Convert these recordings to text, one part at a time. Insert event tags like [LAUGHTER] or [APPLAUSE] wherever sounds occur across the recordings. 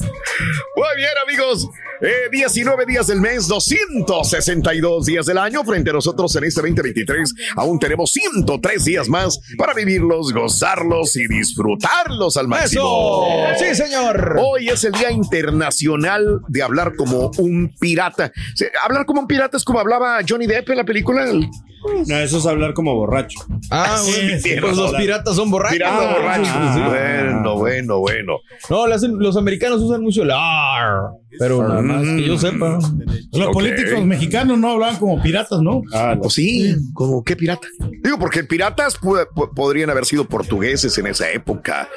Muy bien, amigos. Eh, 19 días del mes, 262 días del año. Frente a nosotros en este 2023, aún tenemos 103 días más para vivirlos, gozarlos y disfrutarlos al máximo. Sí, señor. Hoy es el Día Internacional de hablar como un pirata. Hablar como un pirata es como hablaba Johnny Depp en la película. El- No, eso es hablar como borracho. Ah, bueno, Sí, pues los piratas son borrachos. Pirata Ah, borracho. sí. Bueno, bueno, bueno. No, las- los americanos usan mucho el AR, pero nada más que yo sepa. Los Ok. políticos mexicanos no hablaban como piratas, ¿no? Ah, Pues sí, como qué pirata. Digo, porque piratas podrían haber sido portugueses en esa época.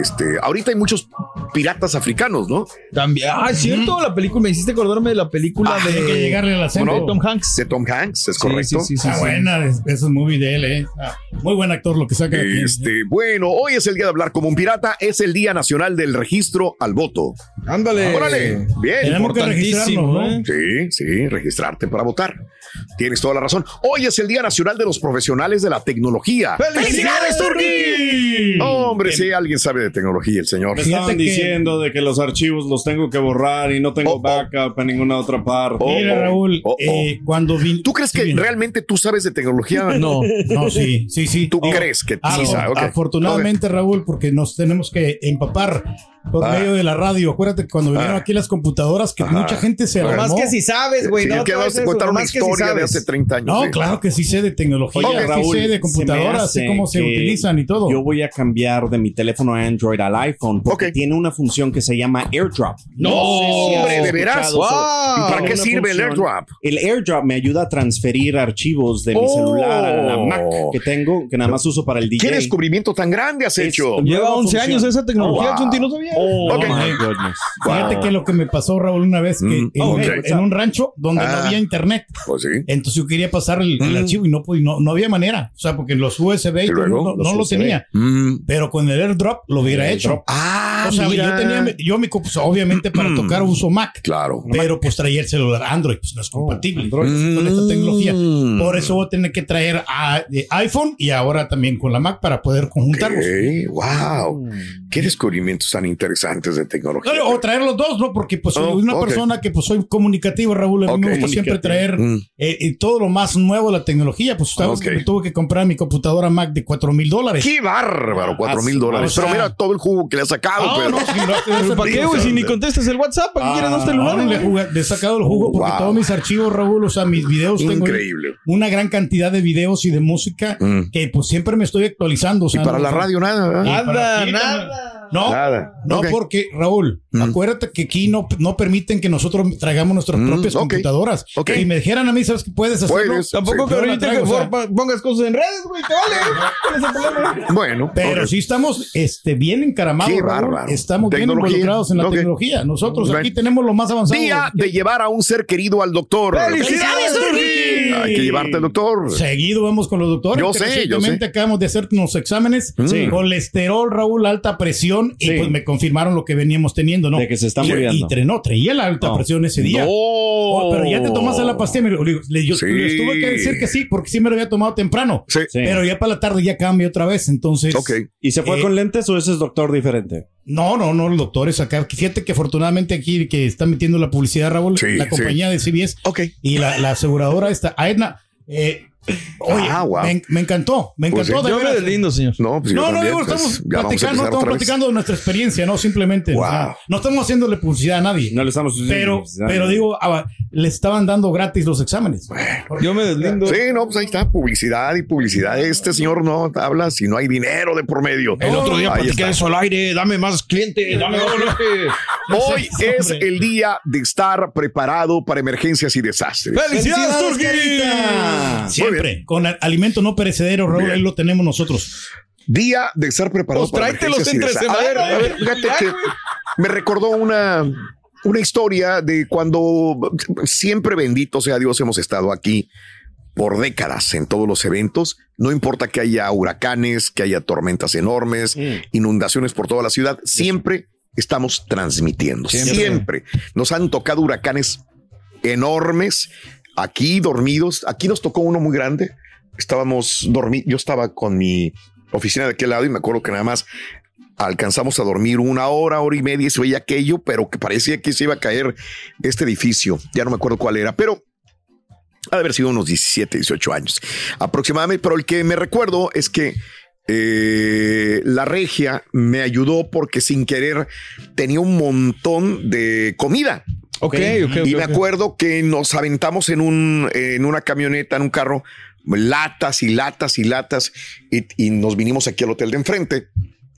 Este, ahorita hay muchos piratas africanos, ¿no? También. Ah, es cierto, la película, me hiciste acordarme de la película Ah, de, Hay que llegarle al acento. de Tom Hanks. De Tom Hanks, es Sí, correcto. Sí, sí, sí. buena, es- eso es muy de él, ¿eh? Ah, muy buen actor lo que saca. aquí. Este, bueno, hoy es el día de hablar como un pirata, es el Día Nacional del Registro al Voto. Ándale. Órale, bien. Tenemos que Importantísimo, registrarnos, ¿no? ¿eh? Sí, sí, registrarte para votar. Tienes toda la razón. Hoy es el Día Nacional de los Profesionales de la Tecnología. ¡Felicidades, Turki! Hombre, si alguien sabe de tecnología, el señor. Me estaban que- diciendo de que los archivos los tengo que borrar y no tengo Oh, oh. backup en ninguna otra parte. Oh, Mira, oh, Raúl, oh, oh. eh, cuando vin... ¿Tú crees Sí, que bien. realmente tú sabes de tecnología? [LAUGHS] No. No, sí, sí, sí. ¿Tú Oh, crees que ah, sí oh, sabes? Ok. Afortunadamente, Raúl, porque nos tenemos que empapar por Ah. medio de la radio. Acuérdate que cuando vinieron Ah. aquí las computadoras, que Ajá. mucha gente se Más alarmó. que si sabes, güey. Sí, no te vas a contar una si historia de hace 30 años. No, sí. claro que sí sé de tecnología, Oye, sí Raúl, sé de computadoras, sé cómo se utilizan y todo. Yo voy a cambiar de mi teléfono Android al iPhone porque tiene una función que se llama AirDrop. No, sé si hombre, ¿de veras? Wow. ¿Y para qué sirve el airdrop? El AirDrop me ayuda a transferir archivos de mi Oh. celular a la Mac que tengo, que nada más uso para el DJ. ¿Qué descubrimiento tan grande has Es- hecho? Lleva Nueva 11 función. años esa tecnología, Oh. Chunti, no sabía. Oh, Ok. my goodness. Fíjate que lo que me pasó, Raúl, una vez que Mm. en, un rancho donde no Ah. había internet. Pues sí. Entonces yo quería pasar el, el Mm. archivo y no, pude- no, no había manera. O sea, porque los USB no, lo tenía. Mm. Pero con el airdrop lo hubiera El hecho. Ah, o sea, mira. yo tenía, yo mi, compu- obviamente para [CLEARS THROAT] tocar uso Mac. Claro. Pero pues traía el celular Android, pues no es compatible con Mm. esta tecnología. Por eso voy a tener que traer a, de iPhone y ahora también con la Mac para poder conjuntarlos. Wow. Qué descubrimientos tan interesantes de tecnología. No, O traer los dos, ¿no? Porque pues soy Oh, una persona que pues soy comunicativo, Raúl. A mí me gusta siempre traer Mm. eh, eh, todo lo más nuevo de la tecnología. Pues sabes que me tuve que comprar mi computadora Mac de 4 mil dólares. Qué bárbaro, cuatro mil dólares. Pero mira todo el jugo que le ha sacado. No, pues. no, ¿Pero [LAUGHS] ¿Para qué, güey? Si ni contestas el WhatsApp, ¿para qué quieres dos celulares? Ahora le, he juga- le he sacado el jugo porque Wow. todos mis archivos, Raúl, o sea, mis videos, tengo Increíble. una gran cantidad de videos y de música Mm. que pues siempre me estoy actualizando. o Y sea, para no- la radio nada, ¿verdad? Y para Nada, nada. No, Nada. no, porque Raúl, Mm. acuérdate que aquí no, no permiten que nosotros traigamos nuestras Mm, propias computadoras. Ok. Si me dijeran a mí, ¿sabes que puedes hacerlo? Puedes. Tampoco Sí. que Yo la ahorita traigo, que o sea. for- pongas cosas en redes, güey, te vale. [LAUGHS] Bueno, Pero sí estamos este, bien encaramados, Qué Raúl. bárbaro. Estamos bien involucrados en la tecnología. Nosotros aquí tenemos lo más avanzado. Día de llevar a un ser querido al doctor. ¡Felicidades! Hay que llevarte al doctor. Seguido vamos con los doctores. Yo sé, yo recientemente sé. acabamos de hacer unos exámenes. Sí. Colesterol, Raúl, alta presión. Y pues me confirmaron lo que veníamos teniendo, ¿no? De que se está muriendo. Y tre- no, traía la alta No. presión ese día. No. Oh, pero ya te tomaste la pastilla. Le- yo Sí. les tuve que decir que sí, porque sí me lo había tomado temprano. Sí. Sí. Pero ya para la tarde ya cambia otra vez. Entonces, Ok. ¿Y se fue Eh, con lentes o ese es doctor diferente? No, no, no, los doctores acá. Fíjate que afortunadamente aquí que está metiendo la publicidad, Raúl, Sí, la sí. compañía de CBS Ok. y la, la aseguradora esta, Aetna. Eh, oye, Ah, wow. me, me encantó, me Pues encantó. sí. de Yo me veras. deslindo, señor. No, pues No, no, también, digo, pues, estamos platicando, estamos platicando de nuestra experiencia, no simplemente. o Wow. sea, no estamos haciéndole publicidad a nadie. No le estamos pero, pero digo, ah, le estaban dando gratis los exámenes. Yo me deslindo. Sí, no, pues ahí está, publicidad y publicidad. Este señor no habla si no hay dinero de por medio. El otro día Ahí platiqué eso al aire. Dame más clientes, dame más [LAUGHS] clientes. Hoy es hombre. el día de estar preparado para emergencias y desastres. ¡Felicidades, Turki! Siempre. Con a- alimento no perecedero, Raúl, Bien. ahí lo tenemos nosotros. Día de estar preparado Pues tráetelos emergencias entre A ver, semana, a ver, güey. fíjate que me recordó una, una historia de cuando siempre bendito sea Dios hemos estado aquí por décadas en todos los eventos. No importa que haya huracanes, que haya tormentas enormes, inundaciones por toda la ciudad, siempre estamos transmitiendo. Siempre. Siempre. Nos han tocado huracanes enormes aquí dormidos. Aquí nos tocó uno muy grande. Estábamos dormidos. Yo estaba con mi oficina de aquel lado y me acuerdo que nada más alcanzamos a dormir una hora, hora y media y se veía aquello, pero que parecía que se iba a caer este edificio. Ya no me acuerdo cuál era, pero ha de haber sido unos 17, 18 años aproximadamente. Pero el que me recuerdo es que eh, la regia me ayudó porque sin querer tenía un montón de comida. Ok, ok, ok. Y me acuerdo que nos aventamos en un en una camioneta, en un carro, latas y latas y latas, y, y nos vinimos aquí al hotel de enfrente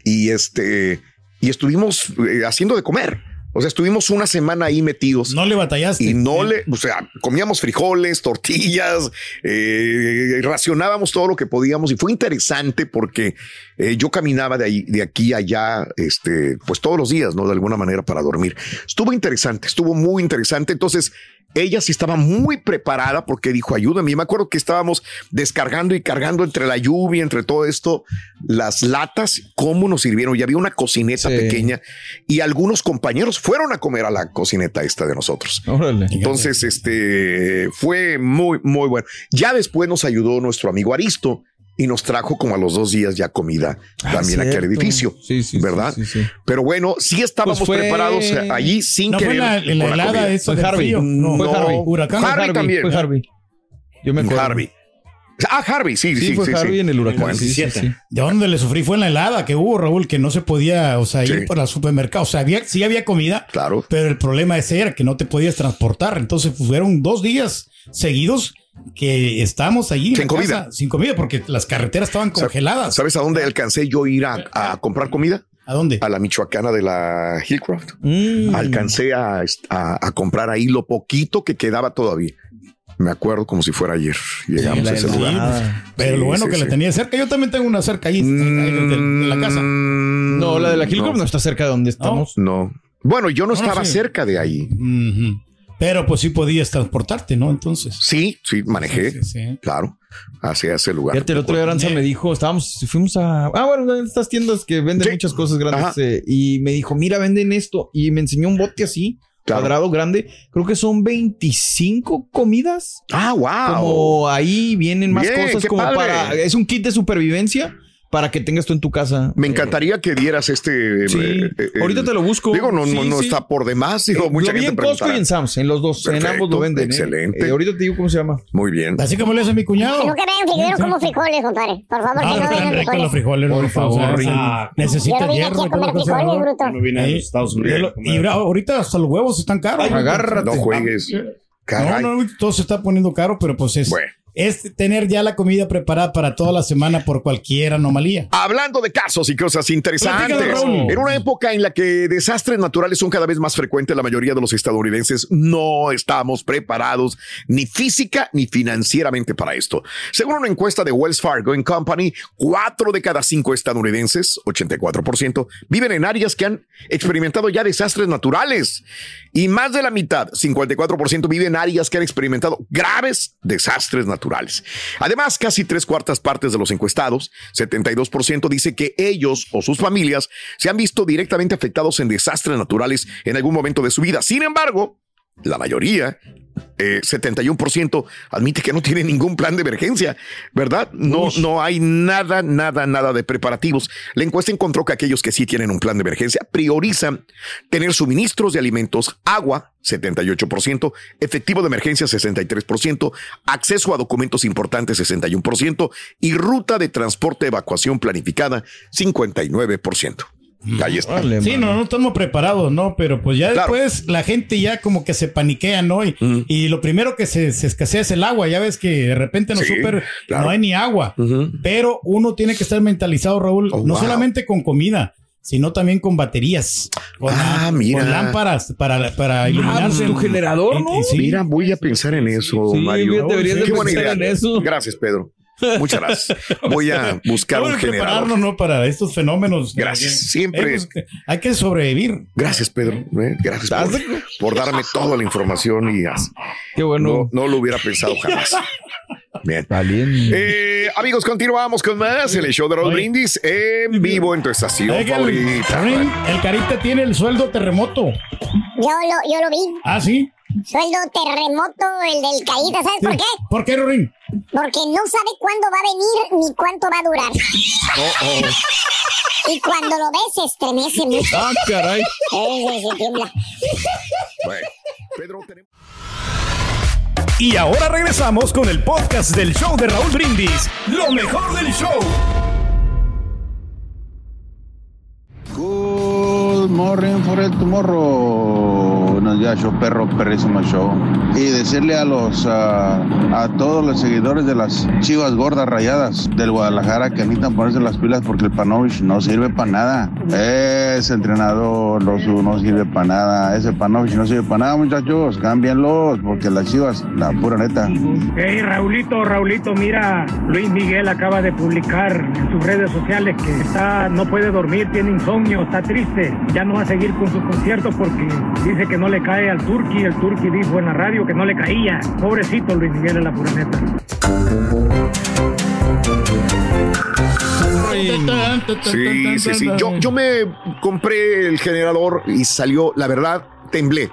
y este y estuvimos eh, haciendo de comer. O sea, estuvimos una semana ahí metidos. No le batallaste. Y no le, o sea, comíamos frijoles, tortillas, eh, racionábamos todo lo que podíamos y fue interesante porque eh, yo caminaba de ahí, de aquí a allá, este, pues todos los días, ¿no? De alguna manera para dormir. Estuvo interesante, estuvo muy interesante. Entonces, ella sí estaba muy preparada porque dijo, ayúdame. Y me acuerdo que estábamos descargando y cargando entre la lluvia, entre todo esto, las latas, cómo nos sirvieron. Y había una cocineta Sí. pequeña y algunos compañeros fueron a comer a la cocineta esta de nosotros. Órale. Entonces, este fue muy, muy bueno. Ya después nos ayudó nuestro amigo Aristo y nos trajo como a los dos días ya comida también aquí al Ah, edificio. Sí, sí, ¿verdad? sí, sí. Pero bueno, sí estábamos Pues fue- preparados eh, allí sin No fue querer. la, la la helada esa Fue Harvey. frío. No, Fue Harvey. Huracán. Fue Harvey también. Fue Harvey. Yo me acuerdo. Harvey. Ah, Harvey, sí, sí, Sí, fue sí, Harvey sí. en el huracán. Bueno, sí, sí, 17. sí. De donde le sufrí fue en la helada que hubo, Raúl, que no se podía, o sea, ir Sí. para el supermercado. O sea, había, sí había comida, Claro. pero el problema ese era que no te podías transportar. Entonces fueron dos días seguidos que estábamos allí en Sin comida. casa, sin comida, porque las carreteras estaban congeladas. ¿Sabes a dónde alcancé yo a ir a, a comprar comida? ¿A dónde? A la Michoacana de la Hillcroft. Mm. Alcancé a, a- a comprar ahí lo poquito que quedaba todavía. Me acuerdo como si fuera ayer. Llegamos a ese lugar. Pero Sí, lo bueno sí, que sí. la tenía cerca. Yo también tengo una cerca ahí, ahí de, de la casa. Mm, No, la de la Hillcrop no. está cerca de donde estamos. No. Bueno, yo no No, estaba sí. cerca de ahí. Ujú. Pero pues sí podías transportarte, ¿no? Entonces. Sí, sí, manejé. Sí, sí, sí. Claro. Hacia ese lugar. Fíjate, el otro día Aranza me dijo, estábamos, fuimos a, ah, bueno, en estas tiendas que venden Sí. muchas cosas grandes, eh, y me dijo, mira, venden esto, y me enseñó un bote así, Claro. cuadrado grande, creo que son 25 comidas, Ah, wow. como ahí vienen más Bien, cosas como padre. para, es un kit de supervivencia para que tengas tú en tu casa. Me Eh, encantaría que dieras este. Sí. eh, eh, Ahorita el- te lo busco. Digo, no, no, Sí, no sí. está por demás. Digo, Eh, mucha lo vi gente en Costco y en Sam's, en los dos, en Perfecto, ambos lo venden. ¿eh? excelente. Eh, ahorita te digo cómo se llama. Muy bien. Así como le hace mi cuñado. Que nunca vean frijoles como frijoles, compadre. Por favor, Ah, que no ricos los frijoles. Por por favor. Ah, Necesita Yo no vine hierro. aquí a comer frijoles, ¿no? bruto. Yo no vine a los Estados Unidos. y ahora- ahorita hasta los huevos están caros. Agárrate. No juegues. No, Caray. no, todo se está poniendo caro, pero pues es, Bueno. Es tener ya la comida preparada para toda la semana por cualquier anomalía. Hablando de casos y cosas interesantes, Platícalo, en una época en la que desastres naturales son cada vez más frecuentes, la mayoría de los estadounidenses no estamos preparados ni física ni financieramente para esto. Según una encuesta de Wells Fargo and Company, cuatro de cada cinco estadounidenses, 84%, viven en áreas que han experimentado ya desastres naturales y más de la mitad, 54%, viven en áreas que han experimentado graves desastres naturales. Además, casi tres cuartas partes de los encuestados, 72%, dice que ellos o sus familias se han visto directamente afectados en desastres naturales en algún momento de su vida. Sin embargo, la mayoría, eh, 71%, admite que no tiene ningún plan de emergencia, ¿verdad? No, no hay nada, nada, nada de preparativos. La encuesta encontró que aquellos que sí tienen un plan de emergencia priorizan tener suministros de alimentos, agua, 78%, efectivo de emergencia, 63%, acceso a documentos importantes, 61%, y ruta de transporte evacuación planificada, 59%. Ahí está. Órale, Sí, no, no estamos preparados, ¿no? Pero pues ya Claro. después la gente ya como que se paniquea, ¿no? Y, Mm. y lo primero que se, se escasea es el agua. Ya ves que de repente en los Sí, súper claro. no hay ni agua. Pero uno tiene que estar mentalizado, Raúl, Oh, no wow. solamente con comida, sino también con baterías. Con, Ah, mira. con lámparas para, para iluminarse. tu generador, ¿no? Sí. Mira, voy a pensar en eso, Sí, Mario. deberías de pensar idea. en eso. Gracias, Pedro. Muchas gracias. Voy a [LAUGHS] buscar Hay un que generador. prepararnos, ¿no? Para estos fenómenos. Gracias. Siempre. pues, hay que sobrevivir. Gracias, Pedro. ¿eh? Gracias por, por darme toda la información y as- Qué bueno. no, no lo hubiera pensado jamás. [LAUGHS] Bien. Eh, amigos, continuamos con más en el show de Oye. Brindis en vivo en tu estación el, favorita. El carita tiene el sueldo terremoto. Yo lo, yo lo vi. Ah, sí. Sueldo terremoto, el del Carita. ¿Sabes por qué? ¿Por qué, Rin? Porque no sabe cuándo va a venir ni cuánto va a durar. Y cuando lo ves, se estremece mucho. Ah, caray. Eh, se- se tiembla. Bueno, Pedro, tenemos- Y ahora regresamos con el podcast del show de Raúl Brindis. Lo mejor del show. Good morning for el tomorrow. Buenos días, show perro, perrísimo show. Y decirle a los ah, a todos los seguidores de las chivas gordas rayadas del Guadalajara que necesitan ponerse las pilas porque el Panovich no sirve para nada. Ese entrenador no sirve para nada. Ese Panovich no sirve para nada, muchachos. Cámbienlos porque las chivas, la pura neta. Hey Raulito, Raulito, mira, Luis Miguel acaba de publicar en sus redes sociales que está, no puede dormir, tiene insomnio, está triste, ya no va a seguir con su concierto porque dice que no le cae al Turqui, el Turqui dijo en la radio que no le caía. Pobrecito Luis Miguel en la pura neta. Sí, sí, sí. Yo, yo me compré el generador y salió, la verdad, temblé.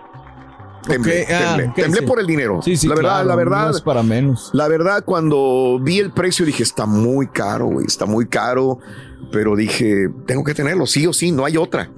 Temblé, ah, temblé. temblé sí. por el dinero. Sí, sí, la verdad, claro, la verdad. No es para menos. La verdad, cuando vi el precio dije, está muy caro, güey, está muy caro. Pero dije, tengo que tenerlo, sí o sí, no hay otra.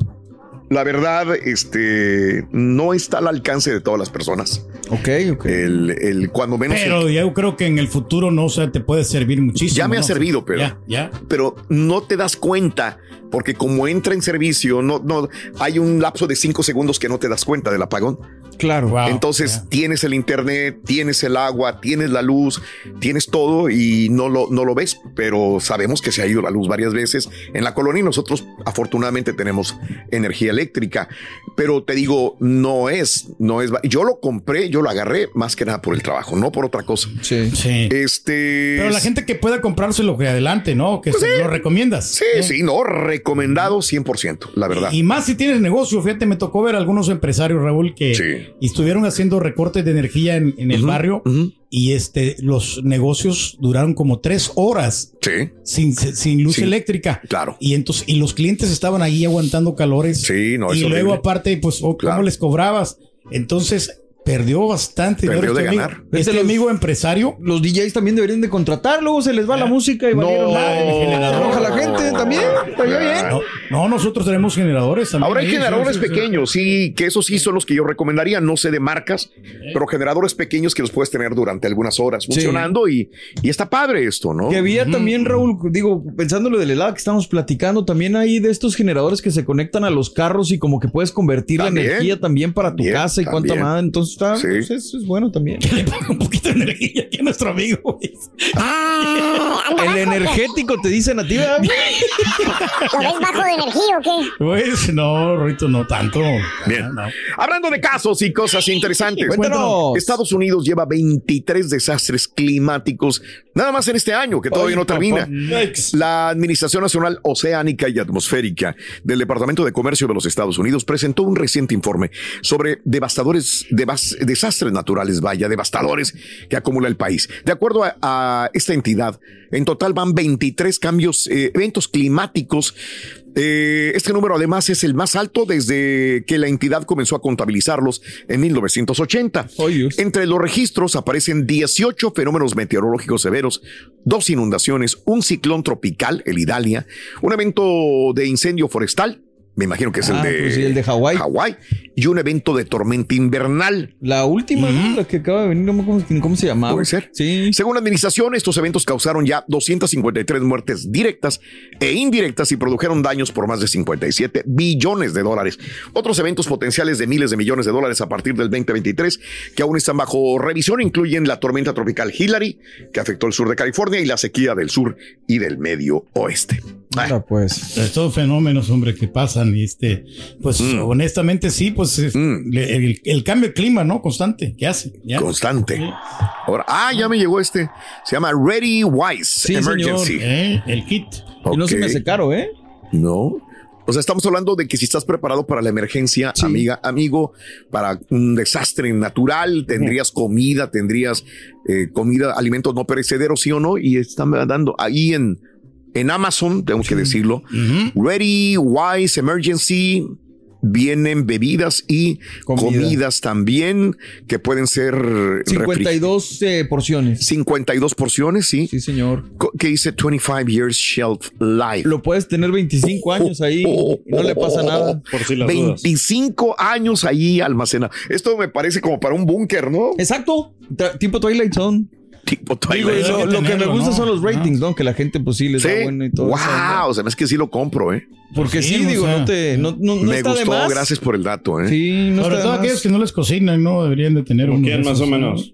La verdad, este, no está al alcance de todas las personas. Ok, ok. El, el cuando menos. Pero yo creo que en el futuro no o sea, te puede servir muchísimo. Ya me ha servido, pero, Ya, ya. pero no te das cuenta porque como entra en servicio, no, no hay un lapso de cinco segundos que no te das cuenta del apagón. Claro. Wow, Entonces tienes el internet, tienes el agua, tienes la luz, tienes todo y no lo, no lo ves, pero sabemos que se ha ido la luz varias veces en la colonia y nosotros afortunadamente tenemos energía eléctrica, pero te digo, no es, no es, yo lo compré, yo lo agarré más que nada por el trabajo, no por otra cosa. Sí. Sí. Este... Pero la gente que pueda comprárselo que adelante, ¿no? Que se lo recomiendas. Sí, ¿Eh? sí, no, recomendado 100%, la verdad. Y más si tienes negocio, fíjate, me tocó ver algunos empresarios, Raúl, que Sí. Estuvieron haciendo recortes de energía en, en el barrio y este los negocios duraron como tres horas Sí, sin, sin luz Sí. eléctrica. claro. Y entonces, y los clientes estaban ahí aguantando calores. Sí, no, y luego horrible. aparte, pues, oh, ¿cómo les cobrabas? Entonces, perdió bastante. Perdió de este amigo, ganar. Este los- amigo empresario. Los DJs también deberían de contratar, luego se les va la música y valieron nada. generador. Se enoja la gente también. Estaría bien. No, no, nosotros tenemos generadores también. Ahora hay ahí, generadores sí, sí, sí. pequeños, sí, que esos sí son los que yo recomendaría, no sé de marcas, pero generadores pequeños que los puedes tener durante algunas horas funcionando y, y está padre esto, ¿no? Que había también, Raúl, digo, pensando lo del helado que estamos platicando, también hay de estos generadores que se conectan a los carros y como que puedes convertir También. la energía también para tu También, casa y cuánta más. Entonces está, Sí. pues, eso es bueno también. Le pongo un poquito de energía aquí a nuestro amigo. güey. [LAUGHS] El energético te dicen a ti, ¿verdad? ¿Lo ves bajo de energía o qué? Pues no, Rito, no tanto. Bien. No. Hablando de casos y cosas interesantes. Cuéntanos. Estados Unidos lleva 23 desastres climáticos nada más en este año, que todavía no termina. La Administración Nacional Oceánica y Atmosférica del Departamento de Comercio de los Estados Unidos presentó un reciente informe sobre devastadores devas- desastres naturales, vaya, devastadores que acumula el país. De acuerdo a, a esta entidad, en total van 23 cambios, eh, eventos climáticos eh, este número además es el más alto desde que la entidad comenzó a contabilizarlos en 1980. Entre los registros aparecen 18 fenómenos meteorológicos severos, dos inundaciones, un ciclón tropical, el Idalia, un evento de incendio forestal, me imagino que es Ah, el de, pues sí, el de Hawái. Hawái, y un evento de tormenta invernal. La última. La que acaba de venir, no me acuerdo cómo, cómo se llamaba. Puede ser. Sí. Según la administración, estos eventos causaron ya 253 muertes directas e indirectas y produjeron daños por más de 57 billones de dólares. Otros eventos potenciales de miles de millones de dólares a partir del 2023 que aún están bajo revisión incluyen la tormenta tropical Hillary, que afectó el sur de California, y la sequía del sur y del medio oeste. Ahora, pues. Estos fenómenos, hombre, que pasan. Y este, pues Mm. honestamente sí, pues es- le- el, el cambio de clima, ¿no? Constante, ¿qué hace? ¿Ya? Constante. Ahora, ah, ya me llegó este. Se llama Ready Wise Sí, Emergency. señor. Eh, el kit. Y no se me hace caro, ¿eh? No. O sea, estamos hablando de que si estás preparado para la emergencia, amiga, amigo, para un desastre natural, tendrías comida, tendrías eh, comida, alimentos no perecederos, sí o no, y están dando ahí en, en Amazon, tengo que decirlo, Ready Wise Emergency. Vienen bebidas y comidas también que pueden ser refri- 52 eh, porciones. 52 porciones, sí. Sí, señor. Que dice 25 years shelf life. Lo puedes tener 25 años ahí y no le pasa nada. Por si las dudas. 25 años ahí almacenado. Esto me parece como para un búnker, ¿no? Exacto. Tipo Twilight Zone. Digo, lo, que me gusta ¿no? son los ratings, ¿no? Que la gente pues sí les Sí. da bueno y todo. eso, ¿no? wow, o sea, es que sí lo compro, ¿eh? Porque sí, Sí, o digo, sea, no te no, no, no me está de gustó, más. gracias por el dato, ¿eh? Sí, no Sobre todo de aquellos que no les cocinan, ¿no? Deberían de tener ¿Con uno. quién de más o ¿no? menos?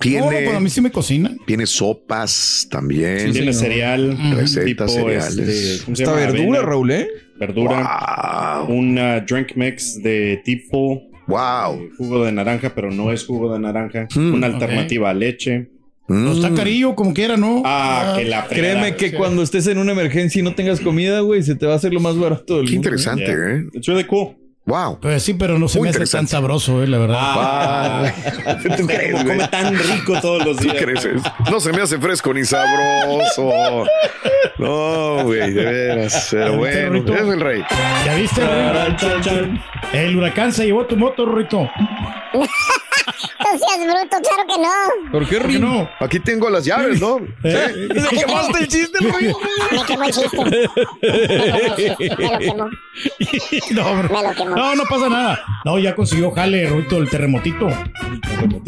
Tiene, No, pues a mí sí me cocinan. tiene sopas también. Tiene señor. cereal. Recetas, tipo, cereales. este, ¿cómo se Esta verdura, Raúl, ¿eh? Verdura. Wow. Un uh, drink mix de tipo Wow. eh, jugo de naranja, pero no es jugo de naranja. Mm, Una alternativa a leche. Mm. No está carillo, como quiera, ¿no? Ah, que la fregada. Créeme que cuando estés en una emergencia y no tengas comida, güey, se te va a hacer lo más barato del Qué mundo. interesante, Yeah. ¿eh? It's really cool. Wow. Pues sí, pero no se Muy me hace tan sabroso, eh, la verdad. Ah, [LAUGHS] ¿Tú crees, como güey? come tan rico todos los ¿Tú días. crees? No se me hace fresco ni sabroso. No, güey, de veras. Pero bueno, es el rey. ¿Ya viste? Chan. El huracán se llevó tu moto, Rito. [LAUGHS] No seas bruto, claro que no. ¿Por qué, ¿Por qué no? Aquí tengo las llaves, ¿no? ¿Eh? ¿Le quemaste el chiste, Rin? Me quemó el chiste. Me quemó el chiste. Me lo quemó. [LAUGHS] No, hombre. Me lo quemó. no, no pasa nada. No, ya consiguió jale, Rito, el terremotito.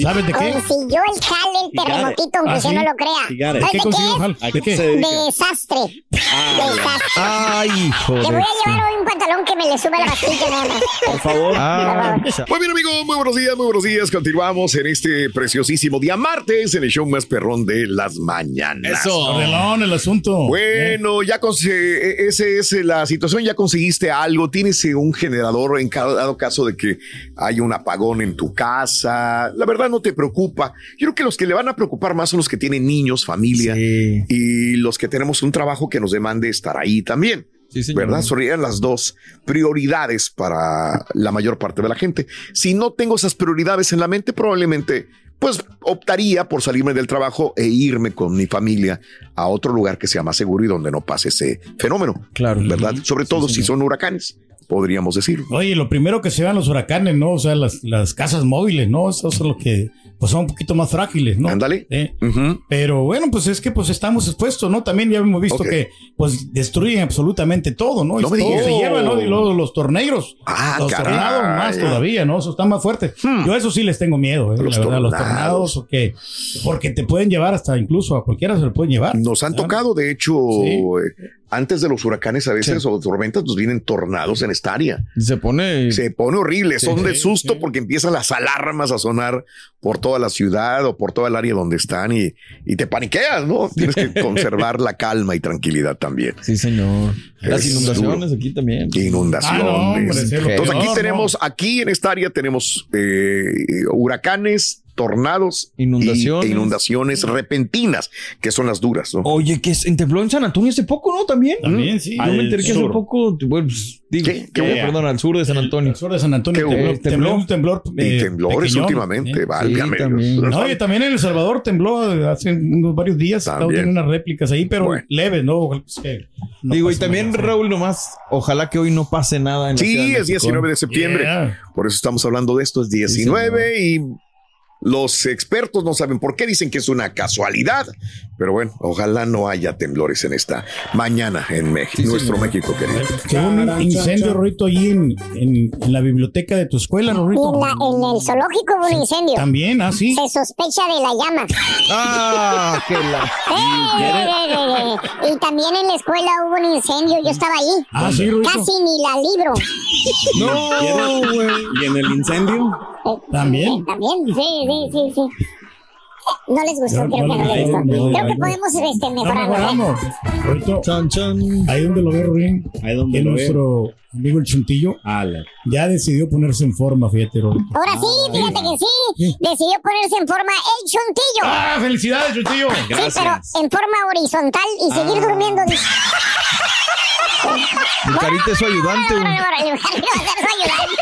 ¿Sabes de qué? Consiguió el jale, el terremotito, aunque ¿Ah, usted sí? no lo You crea. it. ¿Qué ¿Sabes de consiguió qué? jale? ¿A ¿De qué se dedica? Desastre. Desastre. Ay, hijo Le voy a llevar hoy un pantalón que me le suba la bastilla nada más. Por favor. Ah, Muy bien, amigos, muy buenos días, muy buenos días. Continuamos en este preciosísimo día martes en el show más perrón de las mañanas. Ordelón, el asunto. Bueno, ya ese es la situación, ya conseguiste algo, tienes eh, un generador en cada dado caso de que hay un apagón en tu casa. La verdad no te preocupa. Yo creo que los que le van a preocupar más son los que tienen niños, familia Sí. y los que tenemos un trabajo que nos demande estar ahí también. Sí, señor. ¿Verdad? Serían las dos prioridades para la mayor parte de la gente. Si no tengo esas prioridades en la mente, probablemente pues optaría por salirme del trabajo e irme con mi familia a otro lugar que sea más seguro y donde no pase ese fenómeno. Claro. ¿Verdad? Sobre todo si son huracanes, podríamos decirlo. Oye, lo primero que se van los huracanes, ¿no? O sea, las, las casas móviles, ¿no? Esos son los que pues son un poquito más frágiles, ¿no? Ándale. Eh. Pero bueno, pues es que pues estamos expuestos, ¿no? También ya hemos visto que pues destruyen absolutamente todo, ¿no? Y No todo se lleva, ¿no? Y luego los torneos. Ah, los caray. tornados más todavía, ¿no? Eso está más fuerte. Hmm. Yo a eso sí les tengo miedo, ¿eh? Los la verdad, los tornados. o que, porque te pueden llevar hasta incluso a cualquiera se lo pueden llevar. Nos han tocado, de hecho, Sí. eh, antes de los huracanes a veces o tormentas, nos vienen tornados en esta área. Se pone... Se pone horrible, son de susto sí. porque empiezan las alarmas a sonar por toda la ciudad o por toda el área donde están y, y te paniqueas, ¿no? Tienes que conservar la calma y tranquilidad también. Sí, señor. Las Es inundaciones aquí también. Inundaciones. Ah, no, hombre, Entonces aquí tenemos, aquí en esta área tenemos eh, huracanes, tornados y- Inundaciones. e inundaciones repentinas, que son las duras, ¿no? Oye, que se tembló en San Antonio hace poco, ¿no? También. También, sí. Yo me Al enteré que hace sur. poco, bueno, pues, digo, ¿Qué? que- ¿Qué? perdón, al sur de San Antonio. El sur de San Antonio ¿Qué tembló, tembló un temblor. y eh, temblores pequeñón, últimamente, ¿eh? válgame Sí, también. Oye, también en El Salvador tembló hace unos varios días. Tiene unas réplicas ahí, pero Bueno. leves, ¿no? Ojalá pues que no digo, y también, nada. Raúl, nomás, ojalá que hoy no pase nada en Sí, es 19 de septiembre. Yeah. Por eso estamos hablando de esto, es 19 y los expertos no saben por qué dicen que es una casualidad, pero bueno, ojalá no haya temblores en esta mañana en México, nuestro México querido. Que hubo un incendio, Rorito, allí en, en, en la biblioteca de tu escuela, Rorito. en, la- en el zoológico hubo un incendio. También, ¿ah, sí? Se sospecha de la llama. Ah, [LAUGHS] que la... ¡Eh, eh, eh, eh! Y también en la escuela hubo un incendio. Yo estaba ahí. Ah, sí, Rorito. Casi ni la libro. No, güey. ¿Y en el incendio? ¿También? También, sí, sí, sí, sí. No les gustó, No, creo no, que no les gustó. no, Creo no, que no. podemos este, mejorarlo. ¿eh? Chan, chan. ahí donde lo ve Ruin, Ahí donde lo ve. nuestro amigo el Chuntillo Ala. ya decidió ponerse en forma, fíjate. Ahora sí, fíjate que sí. Decidió ponerse en forma el chuntillo. ¡Ah, felicidades, Chuntillo! Sí, pero en forma horizontal y seguir durmiendo. El carita es su ayudante. güey. Órale, órale, órale, va a ser su ayudante.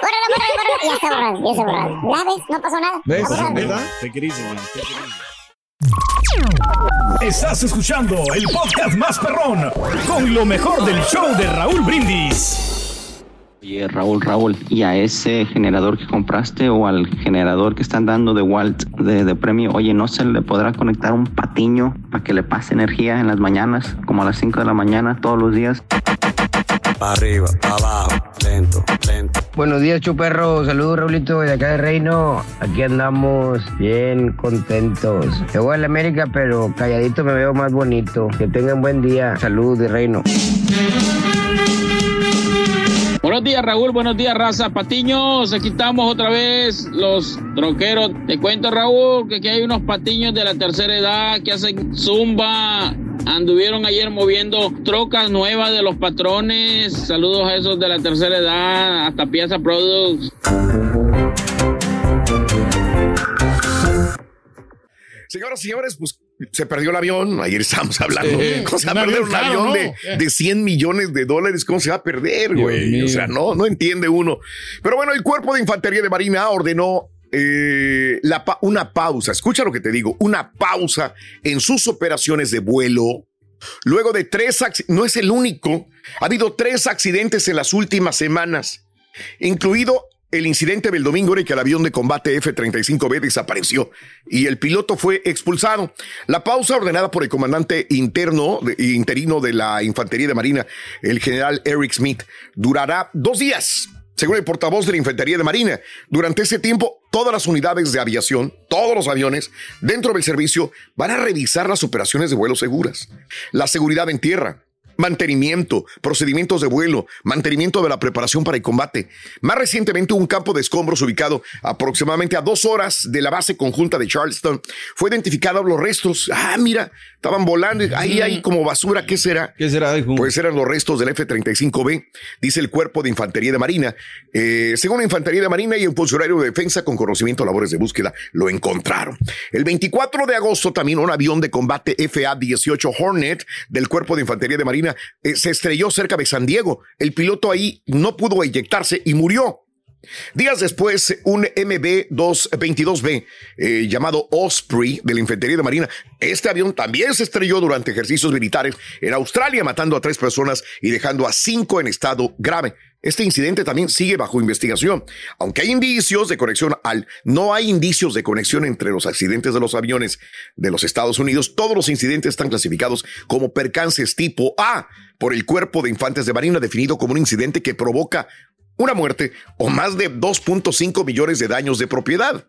Órale, órale, órale. Ya está borrado, ya está borrado. ¿Ya ves? No pasó nada. ¿Ves? ¿Verdad? Te querís, man. Te. Estás escuchando el podcast más perrón con lo mejor del show de Raúl Brindis. Oye, Raúl, Raúl, ¿y a ese generador que compraste o al generador que están dando de Walt de, de premio, oye, ¿no se le podrá conectar un patiño para que le pase energía en las mañanas, como a las 5 de la mañana todos los días? Pa' arriba, pa' abajo, lento, lento. Buenos días, chuperro. Saludos, Raulito, de acá de Reino. Aquí andamos bien contentos. Me voy a la América, pero calladito me veo más bonito. Que tengan buen día. Salud de Reino. Buenos días, Raúl. Buenos días, raza. Patiños, aquí estamos otra vez, los troqueros. Te cuento, Raúl, que aquí hay unos patiños de la tercera edad que hacen zumba. Anduvieron ayer moviendo trocas nuevas de los patrones. Saludos a esos de la tercera edad, hasta Piazza Products. Señoras y señores, pues se perdió el avión. Ayer estábamos [LAUGHS] hablando. Sí. ¿Cómo se va a perder un avión ¿no? de, de 100 millones de dólares? ¿Cómo se va a perder, güey? O sea, no, no entiende uno. Pero bueno, el Cuerpo de Infantería de Marina ordenó eh, la pa- una pausa. Escucha lo que te digo. Una pausa en sus operaciones de vuelo. Luego de tres, no es el único. Ha habido tres accidentes en las últimas semanas, incluido el incidente del domingo en el que el avión de combate F-35B desapareció y el piloto fue expulsado. La pausa ordenada por el comandante interno, interino de la Infantería de Marina, el general Eric Smith, durará dos días. Según el portavoz de la Infantería de Marina, durante ese tiempo, todas las unidades de aviación, todos los aviones dentro del servicio van a revisar las operaciones de vuelo seguras, la seguridad en tierra, mantenimiento, procedimientos de vuelo, mantenimiento de la preparación para el combate. Más recientemente, un campo de escombros ubicado aproximadamente a dos horas de la base conjunta de Charleston fue identificado los restos. Ah, mira, estaban volando. Ahí hay como basura. ¿Qué será? ¿Qué será, hijo? Pues eran los restos del F-35B, dice el Cuerpo de Infantería de Marina. Eh, según la Infantería de Marina y un funcionario de defensa con conocimiento de labores de búsqueda, lo encontraron. El 24 de agosto también un avión de combate FA-18 Hornet del Cuerpo de Infantería de Marina eh, se estrelló cerca de San Diego. El piloto ahí no pudo eyectarse y murió. Días después, un MB-22B eh, llamado Osprey de la Infantería de Marina, este avión también se estrelló durante ejercicios militares en Australia, matando a tres personas y dejando a cinco en estado grave. Este incidente también sigue bajo investigación. Aunque hay indicios de conexión al, no hay indicios de conexión entre los accidentes de los aviones de los Estados Unidos. Todos los incidentes están clasificados como percances tipo A por el Cuerpo de Infantes de Marina, definido como un incidente que provoca una muerte o más de 2.5 millones de daños de propiedad.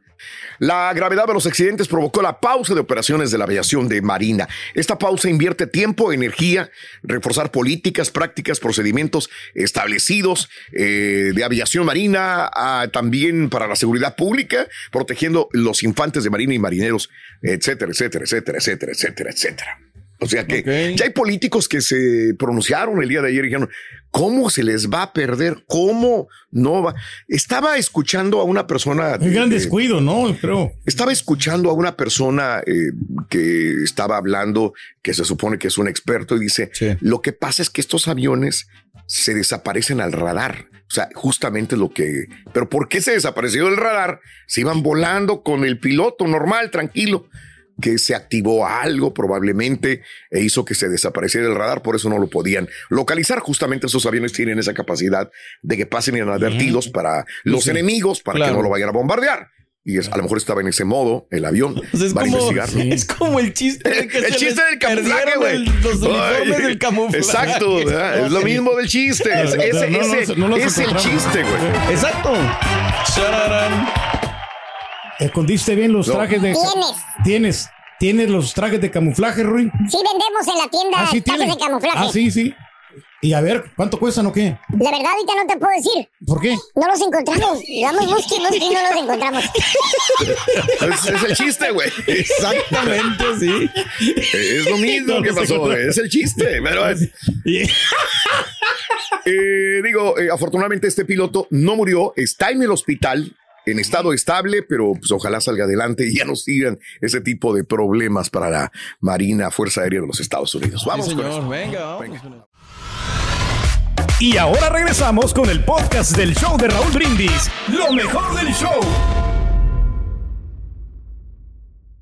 La gravedad de los accidentes provocó la pausa de operaciones de la aviación de Marina. Esta pausa invierte tiempo, energía, reforzar políticas, prácticas, procedimientos establecidos eh, de aviación marina, también para la seguridad pública, protegiendo los infantes de marina y marineros, etcétera, etcétera, etcétera, etcétera, etcétera, etcétera. O sea que ya hay políticos que se pronunciaron el día de ayer y dijeron, ¿cómo se les va a perder? ¿Cómo no va? Estaba escuchando a una persona... Un gran de- descuido, ¿no? Creo. estaba escuchando a una persona eh, que estaba hablando, que se supone que es un experto, y dice, lo que pasa es que estos aviones se desaparecen al radar. O sea, justamente lo que... Pero ¿por qué se desapareció el radar? Se iban volando con el piloto normal, tranquilo que se activó algo probablemente e hizo que se desapareciera el radar, por eso no lo podían localizar. Justamente esos aviones tienen esa capacidad de que pasen inadvertidos para los Sí. enemigos, para que no lo vayan a bombardear. Y es, a lo mejor estaba en ese modo el avión es para como- investigarlo. es como el chiste de que [LAUGHS] el se chiste les del camuflaje, güey. el- los uniformes Ay, del camuflaje. Exacto, ¿verdad? es lo [LAUGHS] mismo del chiste. Es, No, ese no, no, ese- no los es el chiste, güey. Exacto. Shararán. Escondiste bien los No. trajes de. Tienes. Tienes. Tienes los trajes de camuflaje, Ruin. Sí vendemos en la tienda Ah, sí, trajes tiene. de camuflaje. Ah, sí, sí. Y a ver, ¿cuánto cuestan o qué? La verdad, ahorita no te puedo decir. ¿Por qué? No los encontramos. Vamos, busquen, busquen y no los encontramos. [LAUGHS] Es, es el chiste, güey. Exactamente, sí. Es lo mismo que pasó, güey. Es el chiste. Pero es- [LAUGHS] Eh, digo, eh, afortunadamente este piloto no murió, está en el hospital en estado estable, pero pues, ojalá salga adelante y ya no sigan ese tipo de problemas para la Marina Fuerza Aérea de los Estados Unidos. Vamos Sí, con señor. esto. Venga, vamos. Y ahora regresamos con el podcast del show de Raúl Brindis. Lo mejor del show.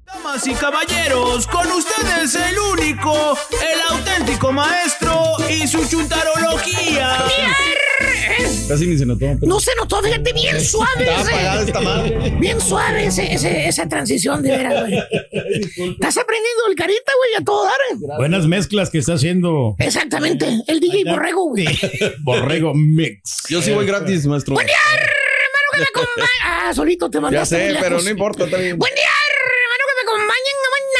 Damas y caballeros, con ustedes el único, el auténtico maestro y su chuntarología. Casi ni se notó. pero- No se notó, fíjate, bien suave. Está ese- esta. Bien suave ese- ese- esa transición, de veras, güey. Estás aprendiendo el carita, güey, a todo dar. eh. Buenas mezclas que está haciendo Exactamente, el DJ Borrego, güey. [LAUGHS] Borrego Mix. Yo sí voy gratis, maestro. Buen día, hermano, que me acompaña. Ah, solito te Ya mandaste muy sé, pero no importa, está bien. Buen día, hermano, que me acompañen.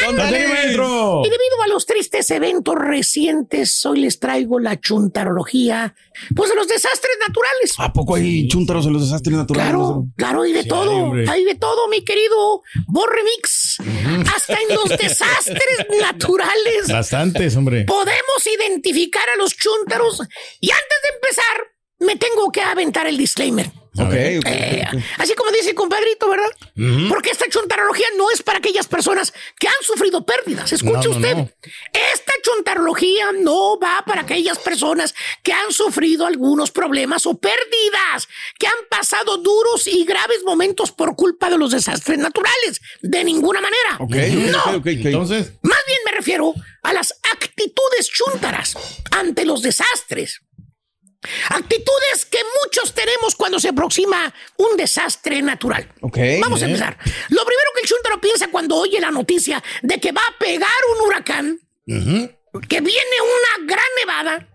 Ándale, maestro. Y debido a los tristes eventos recientes, hoy les traigo la chuntarología, pues de los desastres naturales. ¿A poco hay chúntaros en los desastres naturales? Claro, claro, hay de Sí, todo, hombre. hay de todo, mi querido Borremix. Hasta en los desastres [LAUGHS] naturales Bastantes, hombre. podemos identificar a los chúntaros. Y antes de empezar, me tengo que aventar el disclaimer. Ok, ok, Eh. Así como dice el compadrito, ¿verdad? Porque esta chuntarología no es para aquellas personas que han sufrido pérdidas. Escuche No, no, usted. no. Esta chuntarología no va para aquellas personas que han sufrido algunos problemas o pérdidas, que han pasado duros y graves momentos por culpa de los desastres naturales. De ninguna manera. Ok, no. Entonces, Más bien me refiero a las actitudes chúntaras ante los desastres. Actitudes que muchos tenemos cuando se aproxima un desastre natural. ok. Vamos a empezar. Lo primero que el chúntaro piensa cuando oye la noticia de que va a pegar un huracán, que viene una gran nevada,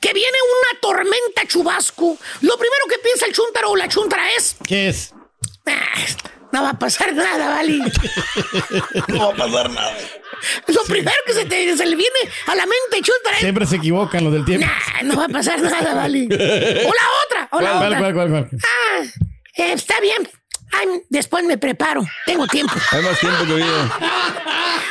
que viene una tormenta chubasco, lo primero que piensa el chúntaro o la chúntara es... ¿Qué es? "Ah, no va a pasar nada, ¿vale? [LAUGHS] No va a pasar nada. Lo primero que se, te, se le viene a la mente, es... Siempre se equivocan los del tiempo. "Nah, no va a pasar nada, ¿vale? O la otra, o la ¿Cuál, otra. cuál, cuál, cuál? Ah, eh, está bien. Ay, después me preparo. Tengo tiempo. Hay más tiempo que vida.